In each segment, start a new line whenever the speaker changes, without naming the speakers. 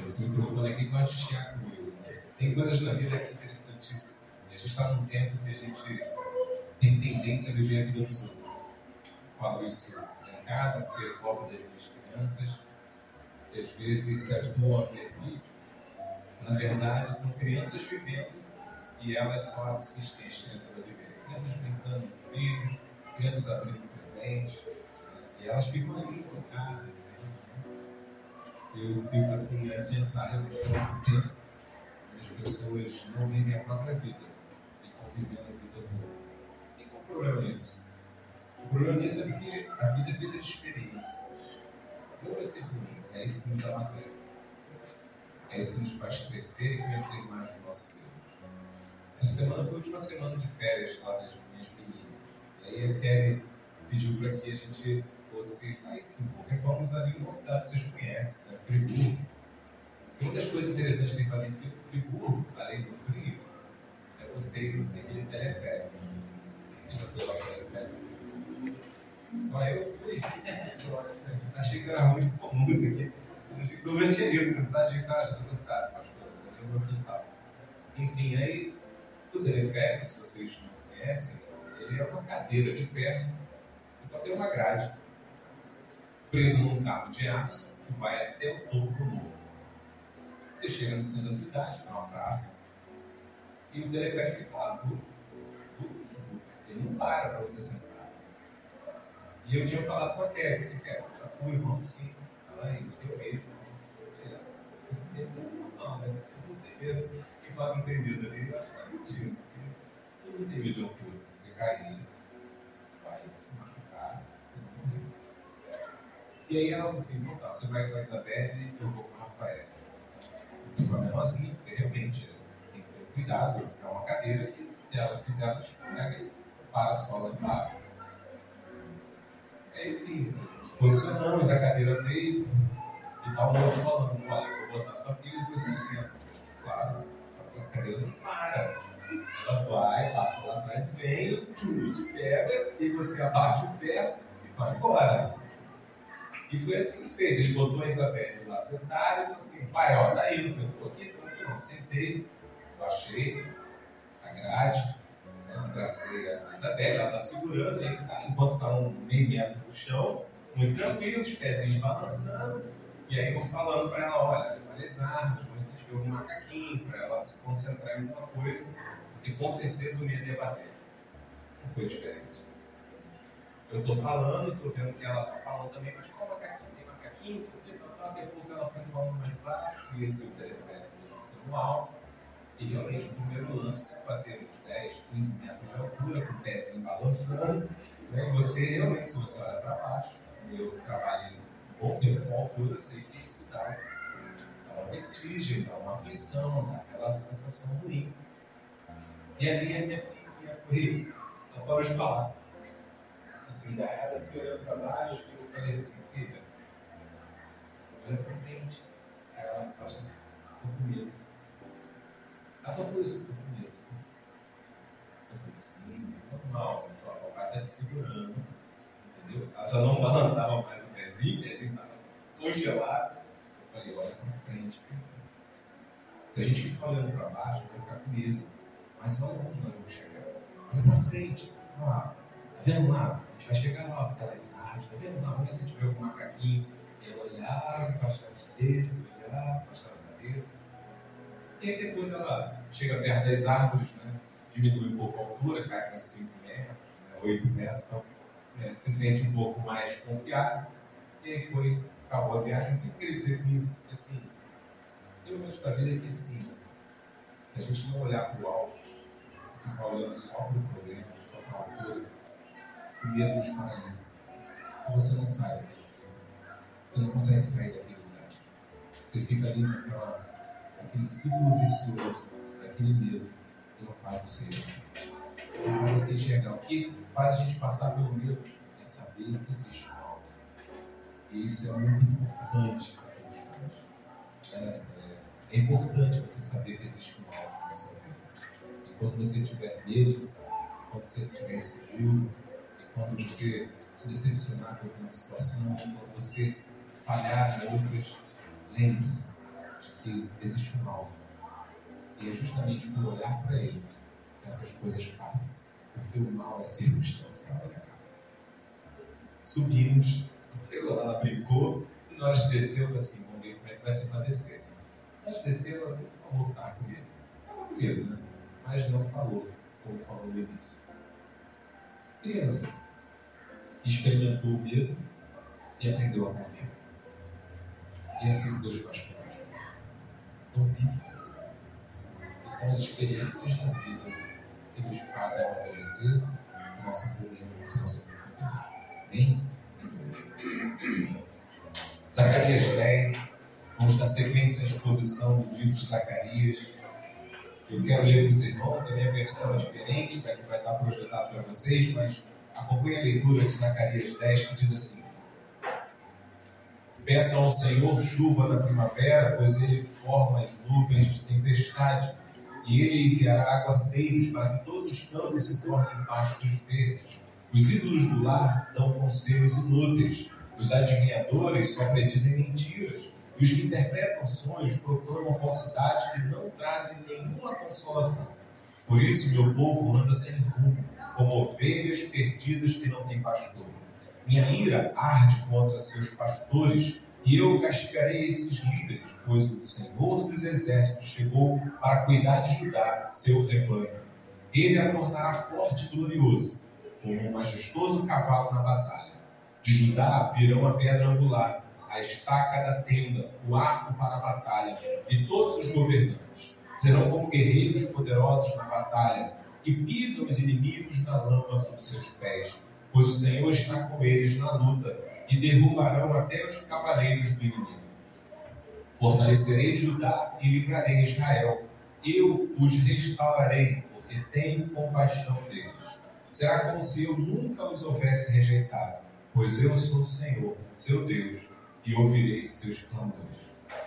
Esse microfone aqui gosta de chiar comigo. Tem coisas na vida que é interessantíssimas. A gente está num tempo que a gente tem tendência a viver a vida dos outros. Falo isso em casa, porque eu cobro das minhas crianças, e às vezes se habituam a ver vídeo. Na verdade, são crianças vivendo e elas só assistem as crianças a viver. Crianças brincando com os filhos, crianças abrindo presente, e elas ficam ali focadas. Eu fico assim a pensar realmente no tempo as pessoas não vivem a própria vida e convivendo a vida do outro. E qual o problema nisso? O problema nisso é porque a vida é vida de experiências. Boas ser ruins, é isso que nos amadurece. É isso que nos faz crescer e conhecer mais do nosso Deus. Essa semana foi a última semana de férias lá das minhas meninas. E aí a Kelly pediu para que a gente fosse saísse um pouco. Ali numa cidade que vocês conhecem, né? Friburgo. Uma das coisas interessantes que tem que fazer em Friburgo, além do frio, é você ir naquele teleférico. Quem já foi lá teleférico? Só eu fui. Achei que era muito comum isso aqui. Tinha ido cansado de casa, estou cansado, pastor, eu vou quintal. Enfim, aí o teleférico, se vocês não conhecem, ele é uma cadeira de ferro, só tem uma grade presa num cabo de aço que vai até o topo do morro. Você chega no centro da cidade, é uma praça, e o teleférico fica lá, ele não para para você sentar. E eu tinha falado com a Kelly, você quer? Já fui, vamos sim. Ela eu mesmo. Não, né? Eu não tenho não ali, eu acho que tá mentindo. Eu não de altura, se você cair, vai se machucar, você não morrer. E aí ela falou assim, então tá, você vai com a Isabelle e eu vou com o Rafael. Eu fui com a assim, realmente tem que ter cuidado, é uma cadeira que se ela quiser ela escorrega e para a sola embaixo. Aí, enfim, nos posicionamos, a cadeira veio e tal, o moço falando, olha, eu vou botar sua filha e você senta. Claro, só que a cadeira não para. Ela vai, passa lá atrás, vem, te pega, e você abate o pé e vai embora. E foi assim que fez. Ele botou a Isabelle lá sentada e falou assim: pai, ó, indo, eu tô aqui, tô aqui. Sentei, baixei a grade, né, abracei a Isabelle, ela tá segurando, aí, tá, enquanto tá um meio no chão, muito tranquilo, os pezinhos balançando. E aí eu falando para ela: olha, olha as árvores, se tiver um macaquinho, para ela se concentrar em alguma coisa, porque com certeza medo ia bater. Não foi diferente. Eu estou falando, estou vendo que ela está falando também, mas qual macaquinho? Tem macaquinho? Daqui a pouco ela foi falando mais baixo, e o telefone no alto. E realmente, o primeiro lance que bater uns 10, 15 metros de altura, com o pezinho balançando. Né? Você realmente, se você olha para baixo, eu trabalho um bom tempo com altura, sei que isso dá, uma vertigem, dá uma aflição, dá aquela sensação ruim. E ali a minha filha foi, ela parou de falar assim, ela se olhando para baixo, e eu falei assim, filha, olha para frente. Aí ela fala, estou com medo. Ela só isso, com medo. Eu falei, é normal, pessoal, o papai está te segurando, entendeu? Ela já não balançava mais o pezinho, o pezinho estava congelado. Eu falei, olha para frente. Se a gente ficar olhando para baixo, vai ficar com medo. Mas olha onde nós vamos chegar. Olha para frente. Ah, tá vendo lá? vai chegar lá, aquelas árvores, tá vendo? Na onde você tiver algum macaquinho, e ela olhar, baixar a cabeça, olhar, baixar a cabeça. E aí depois ela chega perto das árvores, né? diminui um pouco a altura, cai para 5 metros, né? 8 metros, então né? se sente um pouco mais confiável. E aí foi, acabou a viagem. O que eu queria dizer com isso? Que assim, tem momentos da vida que assim, se a gente não olhar para o alto, ficar olhando só para o problema, só para a altura, medo nos paralisa. Você não sai disso. Você não consegue sair daquele lugar. Você fica ali naquela, naquele ciclo vicioso daquele medo que não faz você ir. Não faz você enxergar. O que faz a gente passar pelo medo é saber que existe um alto. E isso é muito importante para todos nós. É, é, é importante você saber que existe um alto na sua vida. Enquanto você tiver medo, enquanto você estiver inseguro, quando você se decepcionar com alguma situação, quando você falhar em outras, lembre-se de que existe um alvo. E é justamente por olhar para ele que essas coisas passam. Porque o mal é circunstancial, ele acaba. Subimos, chegou lá, brincou, e nós descemos assim, vamos ver como é que vai ser para descer. Nós descemos, ela falou tá com ele. Estava com medo, né? Mas não falou, como falou no início. Criança que experimentou o medo e aprendeu a confiar. E assim Deus faz conosco. Então viva. E são as experiências da vida que nos fazem amadurecer o nosso relacionamento com Deus. Amém? Zacarias 10, vamos dar sequência à exposição do livro de Zacarias. Eu quero ler para os irmãos, a minha versão é diferente, para que vai estar projetado para vocês, mas acompanhe a leitura de Zacarias 10, que diz assim: Peçam ao Senhor chuva na primavera, pois ele forma as nuvens de tempestade, e ele enviará aguaceiros para que todos os campos se tornem pastos verdes. Os ídolos do lar dão conselhos inúteis, os adivinhadores só predizem mentiras, e os que interpretam sonhos proclamam falsidade que não trazem nenhuma consolação. Por isso, meu povo anda sem rumo, como ovelhas perdidas que não têm pastor. Minha ira arde contra seus pastores, e eu castigarei esses líderes, pois o Senhor dos Exércitos chegou para cuidar de Judá, seu rebanho. Ele a tornará forte e glorioso, como um majestoso cavalo na batalha. De Judá virão a pedra angular, a estaca da tenda, o arco para a batalha, e todos os governantes. Serão como guerreiros poderosos na batalha, que pisam os inimigos na lama sob seus pés pois o Senhor está com eles na luta e derrubarão até os cavaleiros do inimigo. Fortalecerei Judá e livrarei Israel. Eu os restaurarei, porque tenho compaixão deles. Será como se eu nunca os houvesse rejeitado, pois eu sou o Senhor, seu Deus, e ouvirei seus clamores.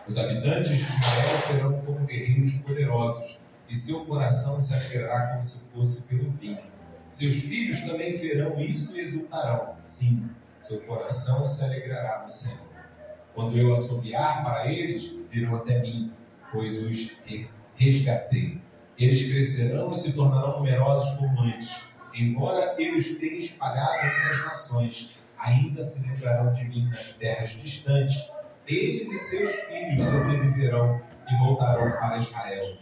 Os habitantes de Israel serão como guerreiros poderosos, e seu coração se alegrará como se fosse pelo vinho seus filhos também verão isso e exultarão. Sim, seu coração se alegrará no Senhor. Quando eu assobiar para eles, virão até mim, pois os resgatei. Eles crescerão e se tornarão numerosos como antes. Embora eu os tenha espalhado entre as nações, ainda se lembrarão de mim nas terras distantes. Eles e seus filhos sobreviverão e voltarão para Israel.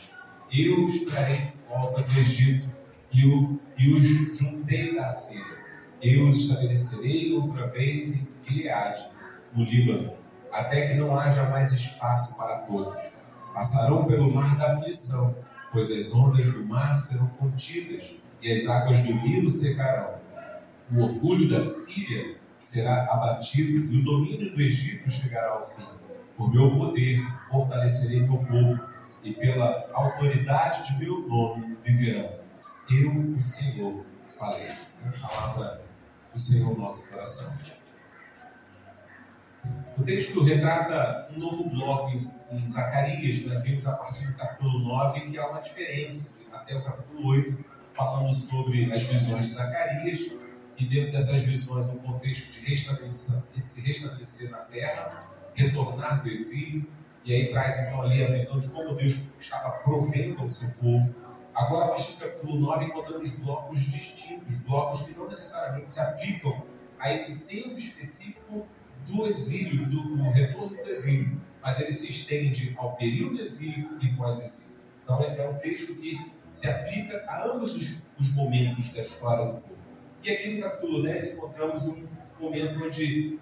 Eu os trarei de volta do Egito e, o, e os juntei da Síria. Eu os estabelecerei outra vez em Gileade, no Líbano, até que não haja mais espaço para todos. Passarão pelo mar da aflição, pois as ondas do mar serão contidas e as águas do Nilo secarão. O orgulho da Síria será abatido e o domínio do Egito chegará ao fim. Por meu poder fortalecerei meu povo e pela autoridade de meu nome viverão eu, o Senhor, falei. A palavra do Senhor no nosso coração. O texto retrata um novo bloco em Zacarias, nós vimos a partir do capítulo 9 que há uma diferença, até o capítulo 8, falando sobre as visões de Zacarias, e dentro dessas visões um contexto de, de se restabelecer na terra, retornar do exílio, e aí traz então ali a visão de como Deus estava provendo ao seu povo Agora, a partir do capítulo 9, encontramos blocos distintos, blocos que não necessariamente se aplicam a esse tempo específico do exílio, do, do retorno do exílio, mas ele se estende ao período do exílio e pós-exílio. Então, é um texto que se aplica a ambos os, os momentos da história do povo. E aqui no capítulo 10 encontramos um momento onde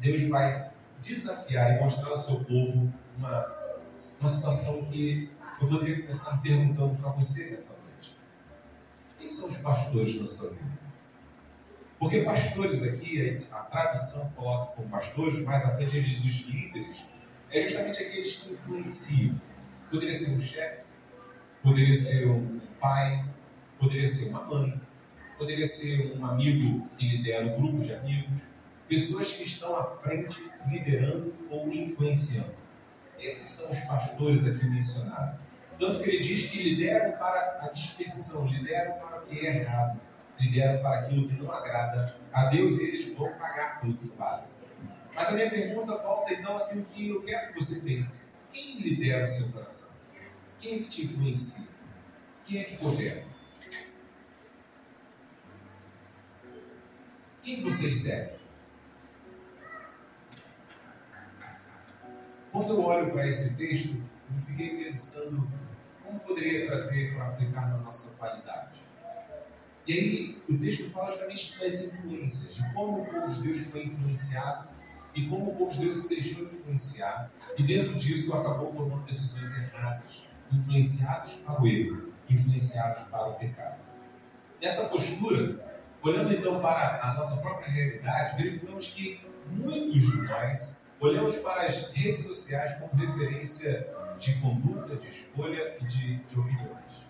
Deus vai desafiar e mostrar ao seu povo uma, uma situação que eu poderia começar perguntando para você nessa noite: quem são os pastores na sua vida? Porque pastores aqui, a tradução coloca como pastores, mais à frente os líderes, é justamente aqueles que influenciam. Poderia ser um chefe, poderia ser um pai, poderia ser uma mãe, poderia ser um amigo que lidera um grupo de amigos, pessoas que estão à frente liderando ou influenciando. Esses são os pastores aqui mencionados. Tanto que ele diz que lideram para a dispersão, lideram para o que é errado, lideram para aquilo que não agrada a Deus e eles vão pagar pelo que fazem. Mas a minha pergunta volta então àquilo que eu quero que você pense. Quem lidera o seu coração? Quem é que te influencia? Quem é que governa? Quem vocês seguem? Quando eu olho para esse texto, eu fiquei pensando como poderia trazer para aplicar na nossa qualidade. E aí o texto fala justamente das influências, de como o povo de Deus foi influenciado e como o povo de Deus se deixou influenciar. E dentro disso acabou tomando decisões erradas, influenciados para o erro, influenciados para o pecado. Nessa postura, olhando então para a nossa própria realidade, verificamos que muitos de nós olhamos para as redes sociais como referência de conduta, de escolha e de, de opiniões.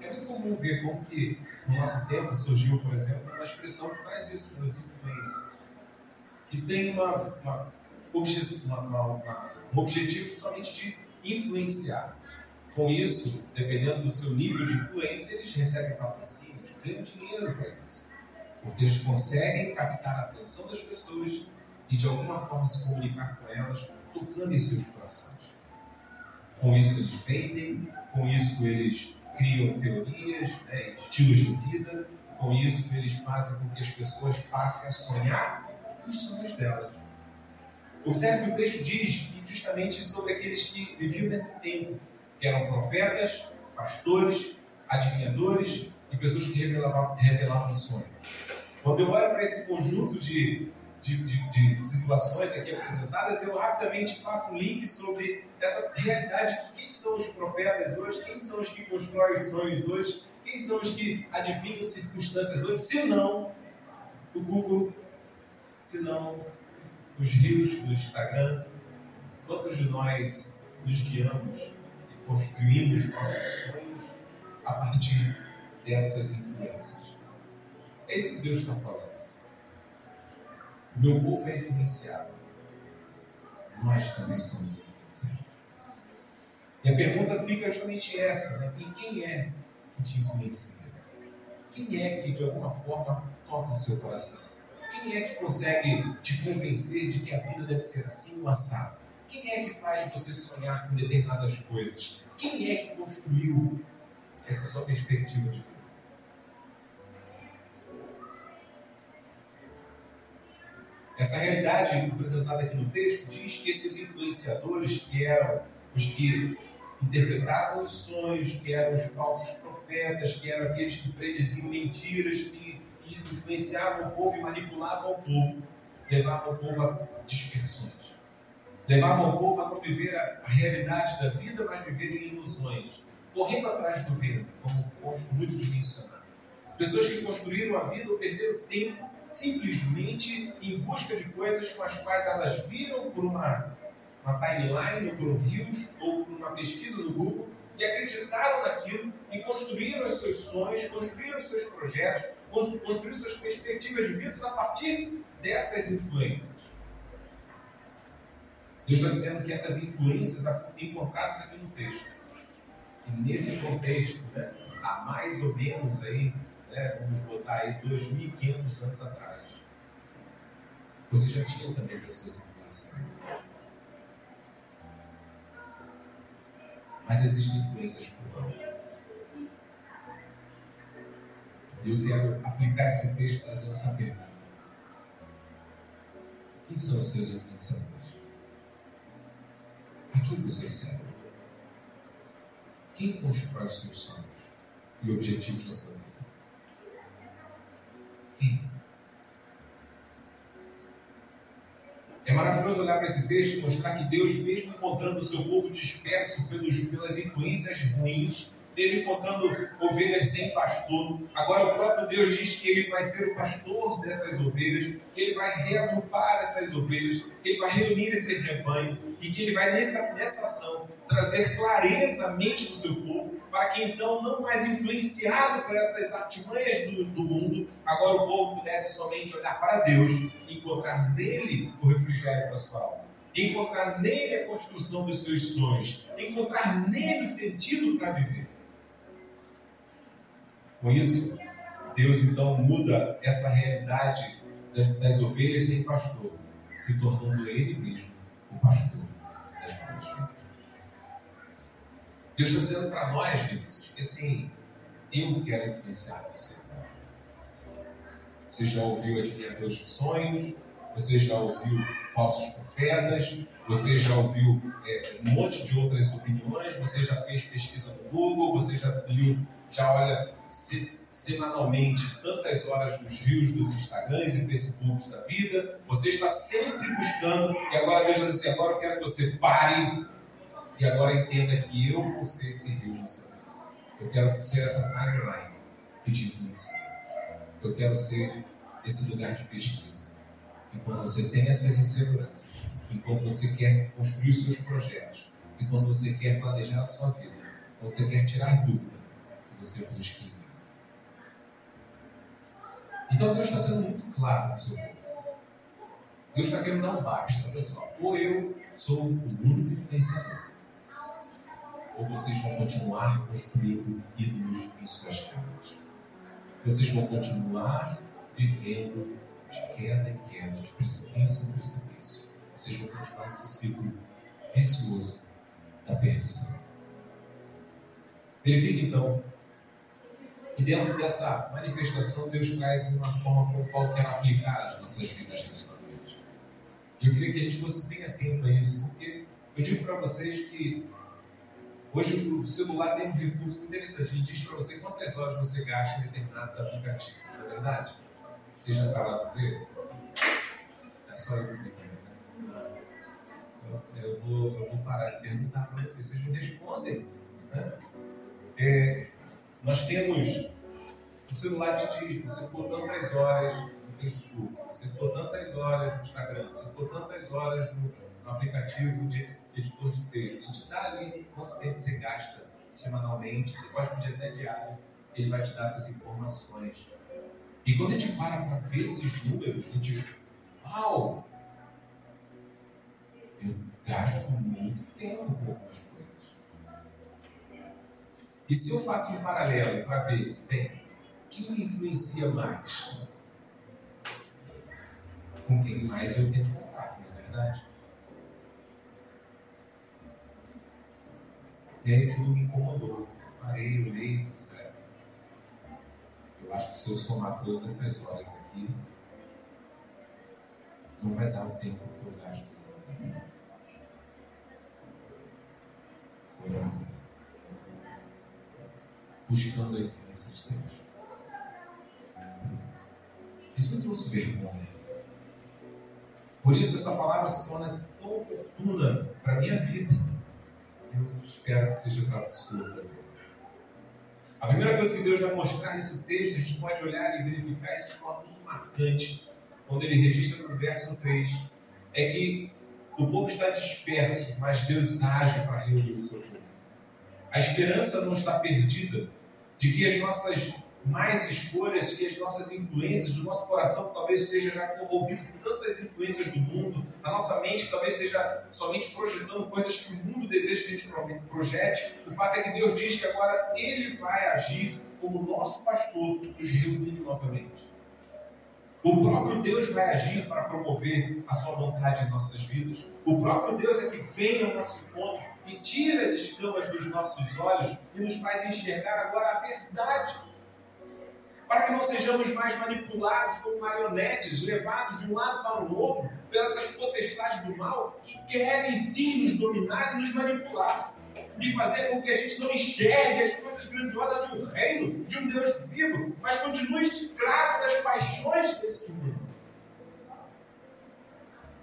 É muito comum ver como que no nosso tempo surgiu, por exemplo, uma expressão que traz isso nos influência, que tem uma, uma, uma, um objetivo somente de influenciar. Com isso, dependendo do seu nível de influência, eles recebem patrocínios, ganham dinheiro para isso. Porque eles conseguem captar a atenção das pessoas e de alguma forma se comunicar com elas, tocando em seus corações. Com isso eles vendem, com isso eles criam teorias, né, estilos de vida, com isso eles fazem com que as pessoas passem a sonhar os sonhos delas. Observe que o texto diz justamente sobre aqueles que viviam nesse tempo, que eram profetas, pastores, adivinhadores e pessoas que revelavam, revelavam sonhos. Quando eu olho para esse conjunto de de, de, de, situações aqui apresentadas, eu rapidamente faço um link sobre essa realidade que quem são os profetas hoje, quem são os que constroem os sonhos hoje, quem são os que adivinham circunstâncias hoje, se não o Google, se não os rios do Instagram, quantos de nós nos guiamos e construímos nossos sonhos a partir dessas influências? É isso que Deus está falando. Meu povo é influenciado. Nós também somos influenciados. E a pergunta fica justamente essa: né? e quem é que te influencia? Quem é que de alguma forma toca o seu coração? Quem é que consegue te convencer de que a vida deve ser assim, um assado? Quem é que faz você sonhar com determinadas coisas? Quem é que construiu essa sua perspectiva de vida? Essa realidade apresentada aqui no texto diz que esses influenciadores, que eram os que interpretavam os sonhos, que eram os falsos profetas, que eram aqueles que prediziam mentiras, que, que influenciavam o povo e manipulavam o povo, levavam o povo a dispersões. Levavam o povo a não viver a, realidade da vida, mas viver em ilusões, correndo atrás do vento, como gosto muito de. Pessoas que construíram a vida ou perderam tempo simplesmente em busca de coisas com as quais elas viram por uma, uma timeline, ou por um rios, ou por uma pesquisa no Google, e acreditaram naquilo e construíram os seus sonhos, construíram os seus projetos, construíram suas perspectivas de vida a partir dessas influências. Deus está dizendo que essas influências encontradas aqui no texto, e nesse contexto, né, há mais ou menos aí né, vamos botar aí 2.500 anos atrás, você já tinha também pessoas influenciando. Mas existem influências por lá. E eu quero aplicar esse texto trazendo essa pergunta. Quem são os seus influenciadores? A quem vocês servem? Quem constrói os seus sonhos e objetivos da sua vida? É maravilhoso olhar para esse texto e mostrar que Deus, mesmo encontrando o seu povo disperso pelos, pelas influências ruins, mesmo encontrando ovelhas sem pastor, agora o próprio Deus diz que ele vai ser o pastor dessas ovelhas, que ele vai reagrupar essas ovelhas, que ele vai reunir esse rebanho e que ele vai, nessa, nessa ação, trazer clareza à mente do seu povo para que então, não mais influenciado por essas artimanhas do, do mundo, agora o povo pudesse somente olhar para Deus e encontrar nele o refrigério para sua alma. Encontrar nele a construção dos seus sonhos, encontrar nele o sentido para viver. Com isso, Deus então muda essa realidade das ovelhas sem pastor, se tornando Ele mesmo o pastor das nossas vidas. Deus está dizendo para nós, Vinícius, que assim, eu quero influenciar você. Você já ouviu adivinhadores de sonhos? Você já ouviu falsos profetas? Você já ouviu é, um monte de outras opiniões? Você já fez pesquisa no Google? Você já viu, já olha se, semanalmente tantas horas nos rios dos Instagrams e Facebooks da vida? Você está sempre buscando e agora Deus diz assim: agora eu quero que você pare e agora entenda que eu vou ser na sua vida. Eu quero ser essa timeline que te influencia. Eu quero ser esse lugar de pesquisa. Enquanto você tem as suas inseguranças, enquanto você quer construir seus projetos, enquanto você quer planejar a sua vida, quando você quer tirar dúvida, você busque em mim. Então Deus está sendo muito claro no seu povo. Deus está querendo dar um basta. Só, ou eu sou o único influenciador, ou vocês vão continuar construindo ídolos em suas casas. Vocês vão continuar vivendo de queda em queda, de precipício em precipício. Vocês vão continuar esse ciclo vicioso da perdição. Verifique então que dentro dessa manifestação Deus traz uma forma com a qual quer aplicar as nossas vidas nesta noite. E eu queria que a gente fosse bem atento a isso, porque eu digo para vocês que Hoje o celular tem um recurso interessante. Ele diz para você quantas horas você gasta em determinados aplicativos, não é verdade? Você já está lá para ver? É só eu comigo, né? Eu, vou, eu vou parar de perguntar para vocês, vocês me respondem. Né? É, nós temos. O celular te diz, você ficou tantas horas no Facebook, você ficou tantas horas no Instagram, você ficou tantas horas no, no aplicativo de editor de texto. Ele te dá ali quanto tempo você gasta semanalmente, você pode pedir até diário, ele vai te dar essas informações. E quando a gente para para ver esses números, a gente, uau! Eu gasto muito tempo com algumas coisas. E se eu faço um paralelo para ver, bem, quem me influencia mais? Com quem mais eu tenho contato, não é verdade? Até aquilo me incomodou. Parei, olhei disse, eu acho que se eu somar todas essas horas aqui, não vai dar o tempo que eu gasto orando, buscando a influência de Deus. Isso me trouxe vergonha. Por isso essa palavra se torna tão oportuna para a minha vida. Espero que seja para a sua também. A primeira coisa que Deus vai mostrar nesse texto, a gente pode olhar e verificar isso de forma muito marcante, quando ele registra no verso 3, é que o povo está disperso, mas Deus age para reunir o seu povo. A esperança não está perdida de que as nossas mais escolhas que as nossas influências do nosso coração talvez esteja já corrompido por tantas influências do mundo, a nossa mente talvez esteja somente projetando coisas que o mundo deseja que a gente projete. O fato é que Deus diz que agora Ele vai agir como nosso pastor, nos reunindo novamente. O próprio Deus vai agir para promover a sua vontade em nossas vidas. O próprio Deus é que vem ao nosso encontro e tira as escamas dos nossos olhos e nos faz enxergar agora a verdade para que não sejamos mais manipulados como marionetes, levados de um lado para o outro, pelas potestades do mal, que querem sim nos dominar e nos manipular, de fazer com que a gente não enxergue as coisas grandiosas de um reino, de um Deus vivo, mas continue escravo das paixões desse mundo.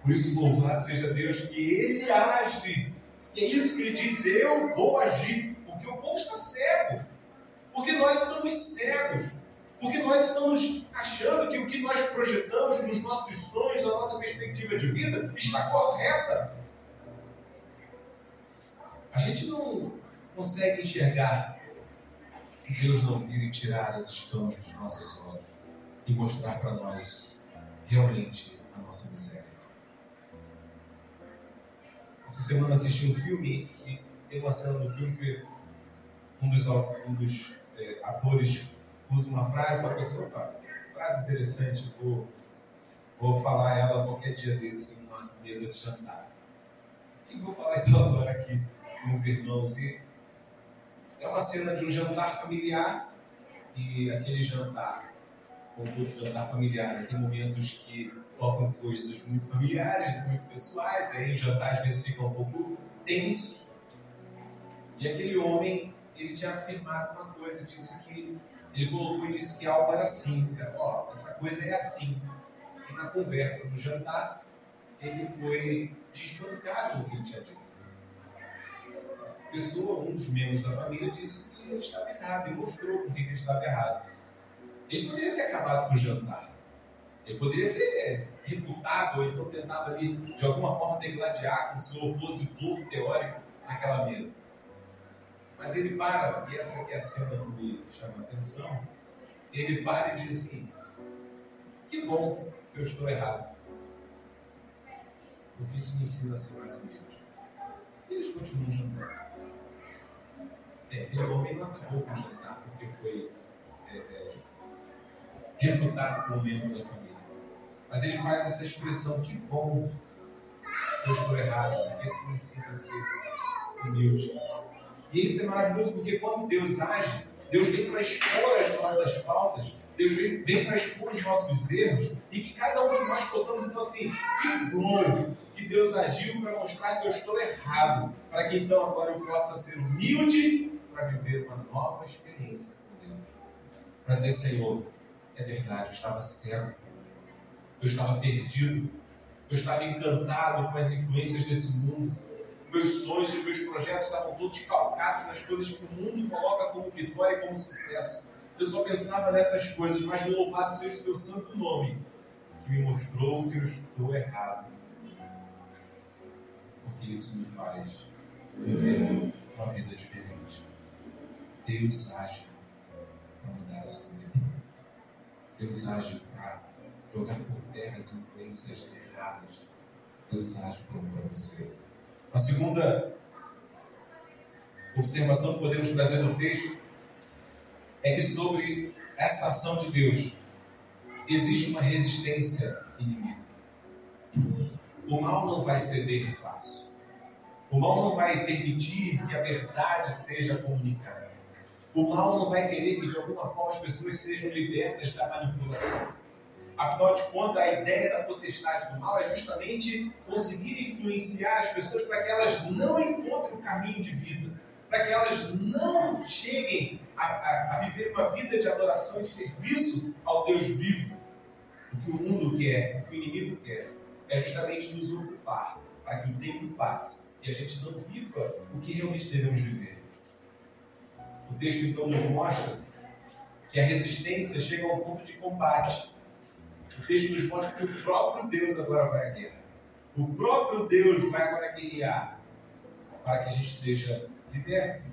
Por isso, louvado seja Deus que Ele age. E é isso que Ele diz: Eu vou agir, porque o povo está cego, porque nós estamos cegos. Porque nós estamos achando que o que nós projetamos nos nossos sonhos, a nossa perspectiva de vida, está correta. A gente não consegue enxergar se Deus não vir tirar as escamas dos nossos olhos e mostrar para nós realmente a nossa miséria. Essa semana assisti um filme e tem uma cena no filme que um dos, um dos é, atores usa uma frase, uma pessoa, opa, frase interessante, vou, vou falar ela qualquer dia desse em uma mesa de jantar. E vou falar então agora aqui com os irmãos. E é uma cena de um jantar familiar e aquele jantar, como todo jantar familiar, né, tem momentos que tocam coisas muito familiares, muito pessoais, aí o jantar às vezes fica um pouco tenso. E aquele homem, ele tinha afirmado uma coisa, disse que ele colocou e disse que algo era assim, ó, oh, essa coisa é assim. E na conversa do jantar, ele foi desbancado do que tinha dito. A pessoa, um dos membros da família, disse que ele estava errado e mostrou por que ele estava errado. Ele poderia ter acabado com o jantar. Ele poderia ter refutado ou então tentado ali, de alguma forma, degladiar com o seu opositor teórico naquela mesa. Mas ele para, e essa aqui é a cena que me chama a atenção, ele para e diz assim, que bom que eu estou errado. Porque isso me ensina a ser mais humilde. E eles continuam jantando. É, aquele homem não acabou com o jantar porque foi é, é, refutado por um membro da família. Mas ele faz essa expressão, que bom que eu estou errado, porque isso me ensina a ser humilde. E isso é maravilhoso porque quando Deus age, Deus vem para expor as nossas faltas, Deus vem, vem para expor os nossos erros e que cada um de nós possamos, então, assim, que bom que Deus agiu para mostrar que eu estou errado, para que então agora eu possa ser humilde para viver uma nova experiência com Deus. Para dizer, Senhor, é verdade, eu estava cego, eu estava perdido, eu estava encantado com as influências desse mundo meus sonhos e meus projetos estavam todos calcados nas coisas que o mundo coloca como vitória e como sucesso. Eu só pensava nessas coisas, mas louvado seja o teu santo nome, que me mostrou que eu estou errado. Porque isso me faz viver uma vida diferente. Deus age para mudar a sua vida. Deus age para jogar por terra as influências erradas. Deus age para você. A segunda observação que podemos trazer no texto é que sobre essa ação de Deus existe uma resistência inimiga. O mal não vai ceder fácil. O mal não vai permitir que a verdade seja comunicada. O mal não vai querer que de alguma forma as pessoas sejam libertas da manipulação. Afinal de contas, a ideia da potestade do mal é justamente conseguir influenciar as pessoas para que elas não encontrem o caminho de vida, para que elas não cheguem a, a, a viver uma vida de adoração e serviço ao Deus vivo. O que o mundo quer, o que o inimigo quer, é justamente nos ocupar, para que o tempo passe e a gente não viva o que realmente devemos viver. O texto então nos mostra que a resistência chega ao ponto de combate o texto nos mostra que o próprio Deus agora vai à guerra. O próprio Deus vai agora guerrear para que a gente seja liberto.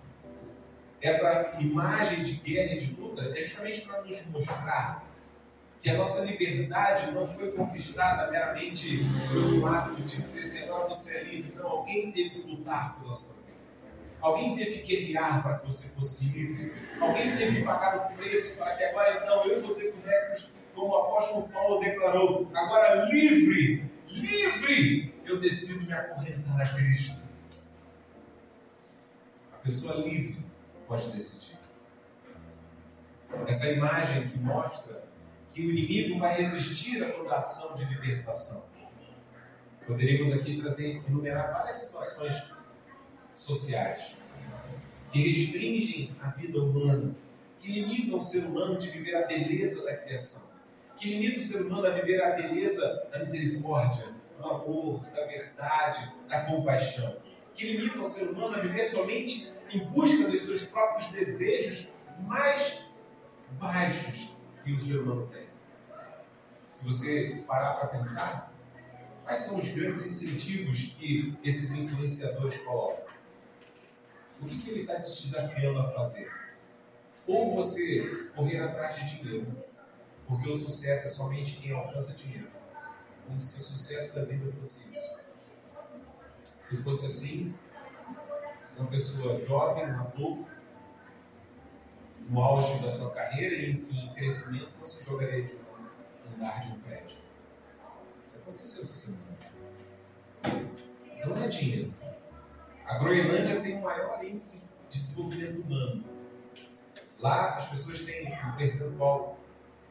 Essa imagem de guerra e de luta é justamente para nos mostrar que a nossa liberdade não foi conquistada meramente pelo ato de dizer, agora você é livre. Não, alguém teve que lutar pela sua vida. Alguém teve que guerrear para que você fosse livre. Alguém teve que pagar o preço para que agora então eu e você pudéssemos como o apóstolo Paulo declarou, agora livre, livre, eu decido me acorrentar a Cristo. A pessoa livre pode decidir. Essa imagem que mostra que o inimigo vai resistir a toda ação de libertação. Poderíamos aqui trazer, enumerar várias situações sociais que restringem a vida humana, que limitam o ser humano de viver a beleza da criação que limita o ser humano a viver a beleza da misericórdia, do amor, da verdade, da compaixão, que limita o ser humano a viver somente em busca dos seus próprios desejos mais baixos que o ser humano tem. Se você parar para pensar, quais são os grandes incentivos que esses influenciadores colocam? O que, que ele está te desafiando a fazer? Ou você correr atrás de dinheiro, porque o sucesso é somente quem alcança dinheiro. O sucesso da vida fosse isso. Se fosse assim, uma pessoa jovem, um adulto, no auge da sua carreira e em, crescimento, se jogaria de um andar de um prédio. Isso aconteceu essa semana. Não é dinheiro. A Groenlândia tem o maior índice de desenvolvimento humano. Lá as pessoas têm um percentual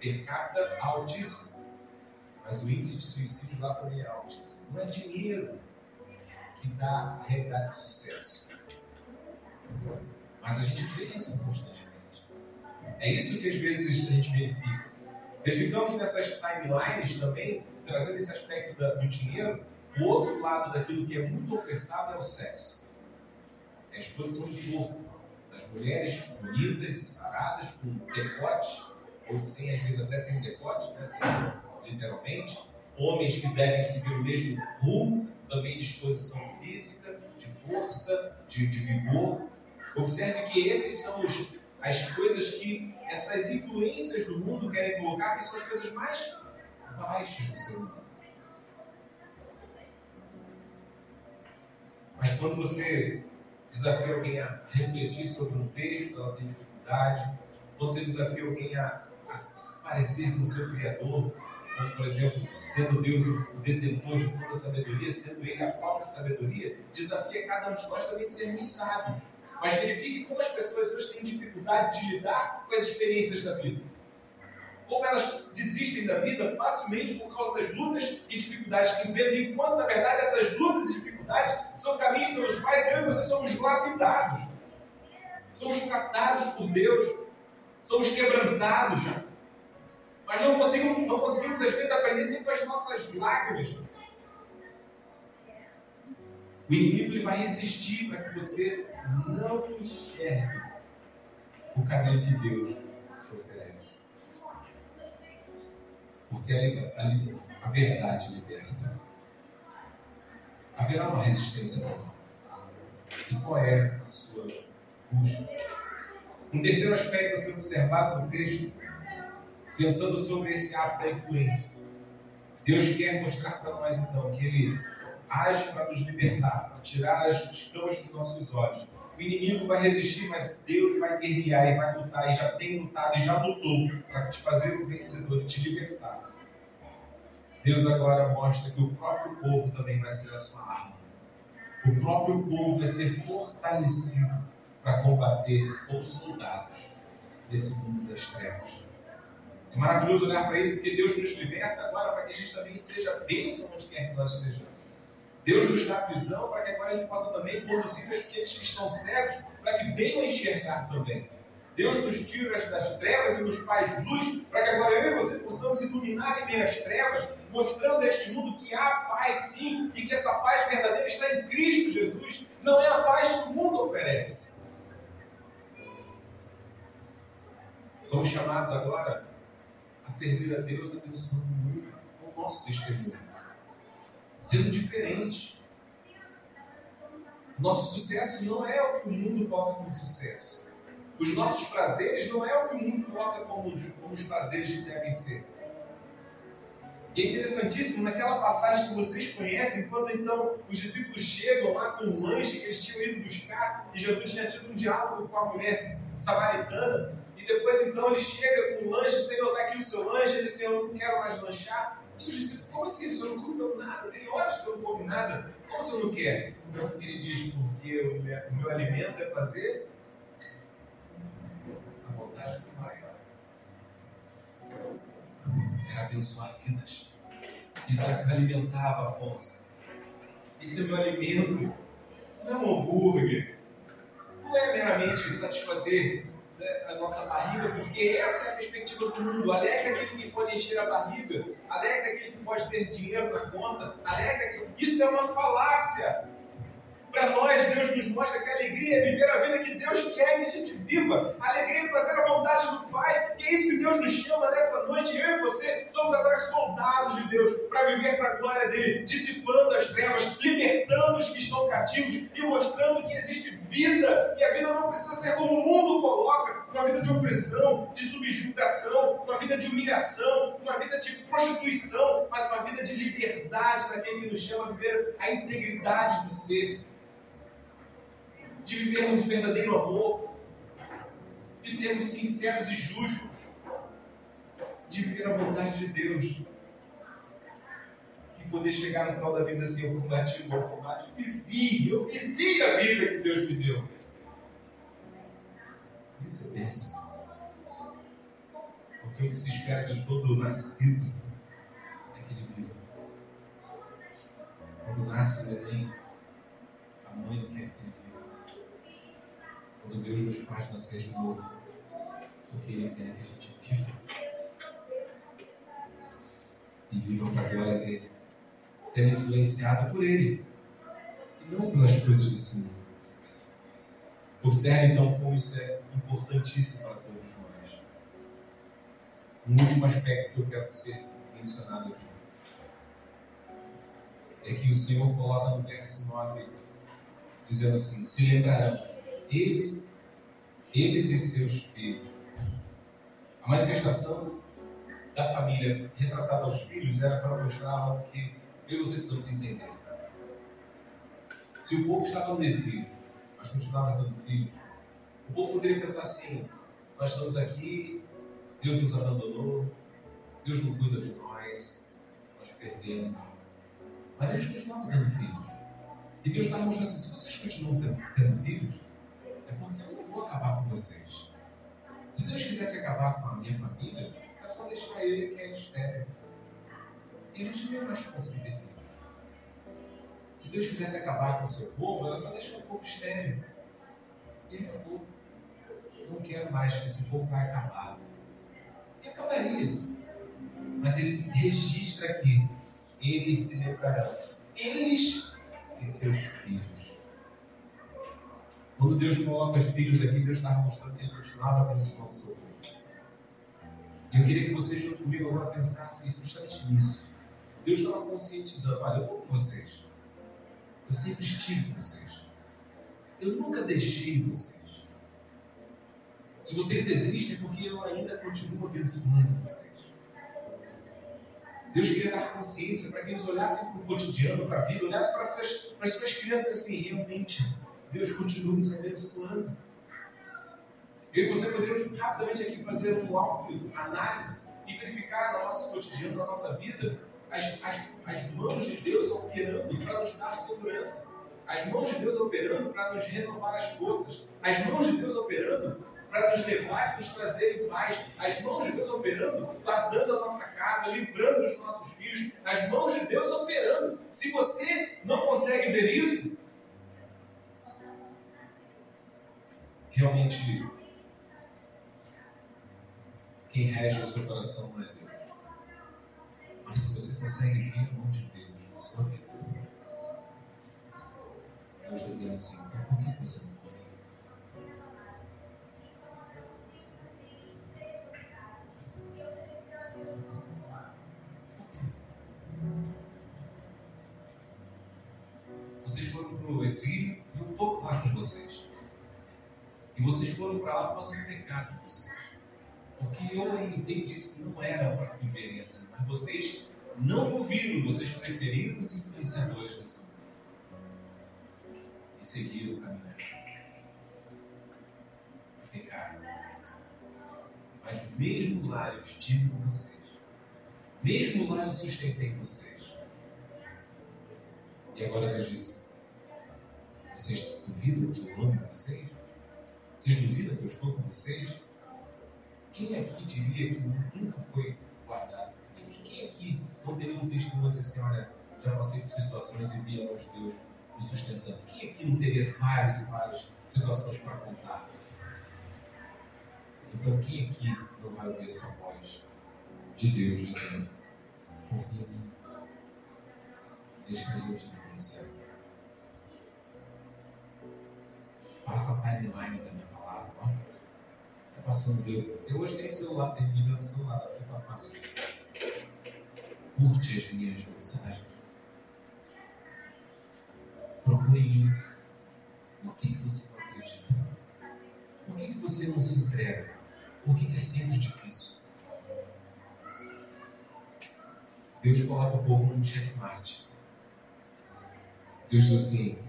per capita altíssimo, mas o índice de suicídio lá também é altíssimo. Não é dinheiro que dá a realidade de sucesso. Mas a gente vê isso constantemente. É isso que às vezes a gente verifica. Verificamos nessas timelines também, trazendo esse aspecto do dinheiro, o outro lado daquilo que é muito ofertado é o sexo. É a exposição de corpo das mulheres bonitas e saradas, com decote, ou sem, às vezes até sem decote, né? sem, literalmente. Homens que devem seguir o mesmo rumo, também de exposição física, de força, de, de vigor. Observe que esses são os, as coisas que essas influências do mundo querem colocar, que são as coisas mais baixas do ser humano. Mas quando você desafia alguém a refletir sobre um texto, ela tem dificuldade. Quando você desafia alguém a se parecer com o seu Criador, como, por exemplo, sendo Deus o detentor de toda a sabedoria, sendo Ele a própria sabedoria, desafia cada um de nós também sermos sábios. Mas verifique como as pessoas hoje têm dificuldade de lidar com as experiências da vida. Como elas desistem da vida facilmente por causa das lutas e dificuldades que enfrentam, enquanto, na verdade, essas lutas e dificuldades são caminhos pelos quais eu e você somos lapidados, somos tratados por Deus, somos quebrantados. Mas não conseguimos, não conseguimos às vezes, aprender nem com as nossas lágrimas. O inimigo ele vai resistir para que você não enxergue o caminho que Deus te oferece. Porque a, a, a verdade liberta. Haverá uma resistência não. E qual é a sua busca? Um terceiro aspecto a ser observado no texto, pensando sobre esse ato da influência. Deus quer mostrar para nós então que Ele age para nos libertar, para tirar as escamas dos nossos olhos, o inimigo vai resistir, mas Deus vai guerrear e vai lutar, e já tem lutado e já lutou para te fazer o vencedor e te libertar. Deus agora mostra que o próprio povo também vai ser a sua arma. O próprio povo vai ser fortalecido para combater os soldados desse mundo das trevas. É maravilhoso olhar para isso, porque Deus nos liberta agora para que a gente também seja bênção onde quer que nós estejamos. Deus nos dá visão para que agora a gente possa também conduzir aqueles que estão cegos para que venham a enxergar também. Deus nos tira das trevas e nos faz luz para que agora eu e você possamos iluminar em meio às trevas, mostrando a este mundo que há paz sim e que essa paz verdadeira está em Cristo Jesus. Não é a paz que o mundo oferece. Somos chamados agora a servir a Deus abençoando o mundo com o nosso testemunho sendo diferente. Nosso sucesso não é o que o mundo coloca como sucesso. Os nossos prazeres não é o que o mundo coloca como, como os prazeres que devem ser. E é interessantíssimo, naquela passagem que vocês conhecem, quando então os discípulos chegam lá com o lanche que eles tinham ido buscar, e Jesus tinha tido um diálogo com a mulher samaritana, e depois então ele chega com o lanche, Senhor, dá aqui o seu lanche, ele diz, eu não quero mais lanchar, e os discípulos, como assim? O senhor não comeu nada? Tem horas que senhor não come nada. Como o senhor não quer? Ele diz, porque o meu, o meu alimento é fazer a vontade do Pai. Era abençoar vidas. Isso é que alimentava Afonso. Esse é meu alimento. Não é um hambúrguer. Não é meramente satisfazer a nossa barriga, porque essa é a perspectiva do mundo. Alegra aquele que pode encher a barriga, alegra aquele que pode ter dinheiro na conta, alegra que... Isso é uma falácia. Para nós, Deus nos mostra que a alegria é viver a vida que Deus quer que a gente viva. A alegria é fazer a vontade do Pai. E é isso que Deus nos chama nessa noite. Eu e você somos agora soldados de Deus para viver para a glória dele, dissipando uma vida de opressão, de subjugação, uma vida de humilhação, uma vida de prostituição, mas uma vida de liberdade daquele que nos chama a viver a integridade do ser de vivermos verdadeiro amor, de sermos sinceros e justos, de viver a vontade de Deus e poder chegar no final da vida assim: eu combati o bom combate, eu vivi, eu vivi a vida que Deus me deu. Bênção. Porque o que se espera de todo nascido é que ele viva. Quando nasce o neném, a mãe não quer que ele viva. Quando Deus nos faz nascer de novo, porque Ele quer que a gente viva. E viva para a glória dele. Sendo influenciado por Ele. E não pelas coisas desse mundo. Observe então como isso é importantíssimo para todos nós. Um último aspecto que eu quero ser mencionado aqui é que o Senhor coloca no verso 9, dizendo assim: Se lembrarão, ele, eles e seus filhos. A manifestação da família retratada aos filhos era para mostrar algo que eu e você precisamos entender. Se o povo estava no exílio, mas continuava dando filhos, o povo poderia pensar assim: nós estamos aqui, Deus nos abandonou, Deus não cuida de nós, nós perdemos. Mas eles continuavam tendo filhos. E Deus estava mostrando assim: se vocês continuam tendo, tendo filhos, é porque eu não vou acabar com vocês. Se Deus quisesse acabar com a minha família, era só deixar ele que é estéreo. E a gente não ia mais conseguir ter filhos. Se Deus quisesse acabar com o seu povo, era só deixar o povo estéreo. E acabou. Não quero mais, esse povo vai acabar. E acabaria. Mas ele registra aqui: eles se lembrarão. Eles e seus filhos. Quando Deus coloca os filhos aqui, Deus estava mostrando que Ele continuava abençoando o seu povo. E eu queria que vocês, junto comigo, agora pensassem justamente nisso. Deus estava conscientizando: olha, eu com vocês. Eu sempre estive com vocês. Eu nunca deixei vocês. Se vocês existem, é porque eu ainda continuo abençoando vocês. Deus queria dar consciência para que eles olhassem para o cotidiano, para a vida, olhassem para, para as suas crianças assim, realmente, Deus continua nos abençoando. Eu e você poderíamos rapidamente aqui fazer uma auto-análise e verificar no nosso cotidiano, na nossa vida, as, as, as mãos de Deus operando para nos dar segurança. As mãos de Deus operando para nos renovar as forças. As mãos de Deus operando para nos levar e nos trazer em paz. As mãos de Deus operando, guardando a nossa casa, livrando os nossos filhos. As mãos de Deus operando. Se você não consegue ver isso, realmente quem rege o seu coração não é Deus. Mas se você consegue ver a mão de Deus na sua vida, Deus dizer assim, então por que você não para o exílio e eu estou lá com vocês. E vocês foram para lá por causa do pecado de vocês. Porque eu entendi que não era para viverem assim, mas vocês não ouviram, vocês preferiram os influenciadores mundo e seguiram o caminho. Pecaram. Mas mesmo lá eu estive com vocês. Mesmo lá eu sustentei vocês. E agora Deus disse: Vocês duvidam que eu amo vocês? Vocês duvidam que eu estou com vocês? Quem aqui diria que nunca foi guardado por Deus? Quem aqui não teria um testemunho assim, olha, já passei por situações e vi a mão de Deus me sustentando? Quem aqui não teria várias e várias situações para contar? Então, quem aqui não vai ouvir essa voz de Deus dizendo: confia em mim, deixa eu te influenciar? Passa a timeline da minha palavra, ó. Tá passando dele. Eu hoje tenho celular, tem vídeo no celular, dá pra você passar mesmo. Curte as minhas mensagens. Procure em. Por que, que você não acredita? Por que, que você não se entrega? Por que, que é sempre difícil? Deus coloca o povo num checkmate. Deus diz assim: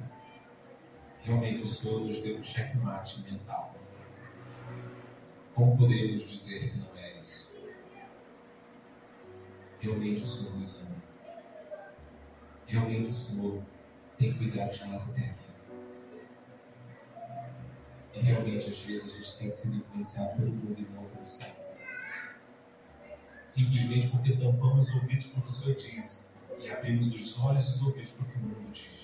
realmente o Senhor nos deu um checkmate mental. Como poderíamos dizer que não é isso? Realmente o Senhor nos ama. Realmente o Senhor tem cuidado de nós até aqui. E realmente às vezes a gente tem sido influenciado pelo mundo e não pelo Senhor. Simplesmente porque tampamos os ouvidos quando o Senhor diz e abrimos os olhos e os ouvidos para o o mundo diz.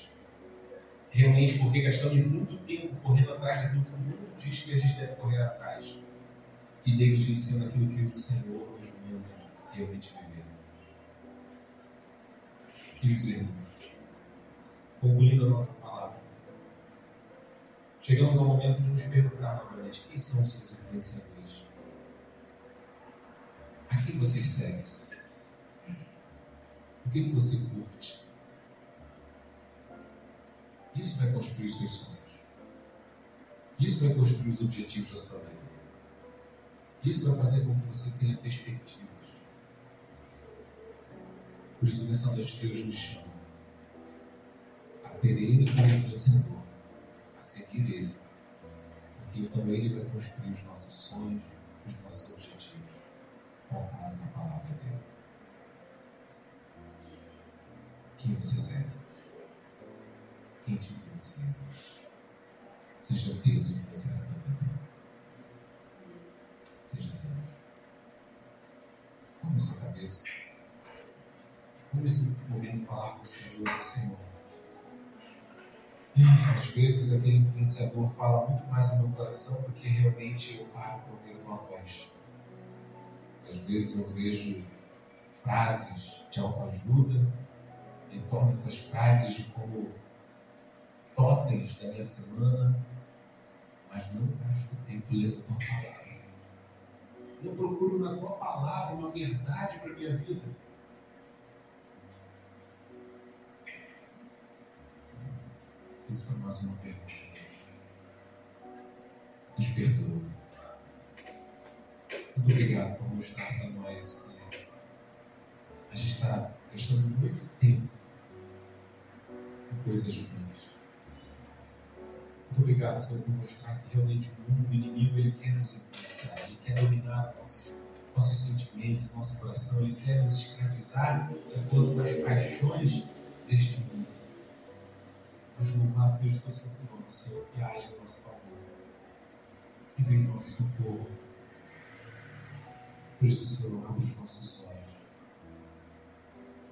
Realmente porque gastamos muito tempo correndo atrás daquilo que o mundo diz que a gente deve correr atrás. E negligenciando aquilo que o Senhor nos manda realmente viver. Queridos irmãos, concluindo a nossa palavra, chegamos ao momento de nos perguntar novamente: quem são os seus influenciadores? A quem vocês seguem? O que, que você curte? Isso vai construir os seus sonhos. Isso vai construir os objetivos da sua vida. Isso vai fazer com que você tenha perspectivas. Por isso, nessa noite, Deus nos chama a ter Ele como influenciador, a seguir Ele. Porque então Ele vai construir os nossos sonhos, os nossos objetivos, pautado na palavra dele. Quem você segue? Quem te influencia? Seja Deus influenciando a tua vida. Seja Deus. Vamos sua cabeça. Vamos nesse momento falar com o Senhor e Senhor. Às vezes aquele influenciador fala muito mais no meu coração do que realmente eu paro para ouvir uma voz. Às vezes eu vejo frases de autoajuda e torno essas frases como totens da minha semana, mas não gasto tempo lendo a tua palavra. Não procuro na tua palavra uma verdade para a minha vida. Isso foi mais uma pergunta. Nos perdoa. Muito obrigado por mostrar para nós que a gente está gastando muito tempo com coisas ruins. Muito obrigado, Senhor, por mostrar que realmente o mundo, o inimigo, ele quer nos influenciar, ele quer dominar nossos, nossos sentimentos, nosso coração, ele quer nos escravizar de acordo com as paixões deste mundo. Mas louvado seja o teu santo nome, Senhor, que age em nosso favor, que vem em nosso socorro. Por isso, Senhor, abre os nossos olhos,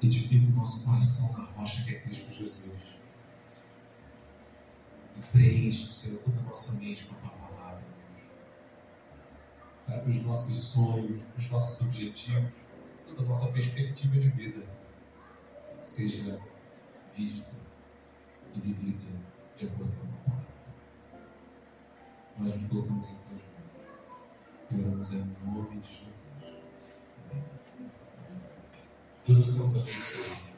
edifica o nosso coração na rocha que é Cristo Jesus e preenche, Senhor, toda a nossa mente com a tua palavra. Que os nossos sonhos, os nossos objetivos, toda a nossa perspectiva de vida seja vista e vivida de acordo com a tua palavra. Nós nos colocamos em tuas mãos e oramos em nome de Jesus. Deus, Senhor, nos abençoe.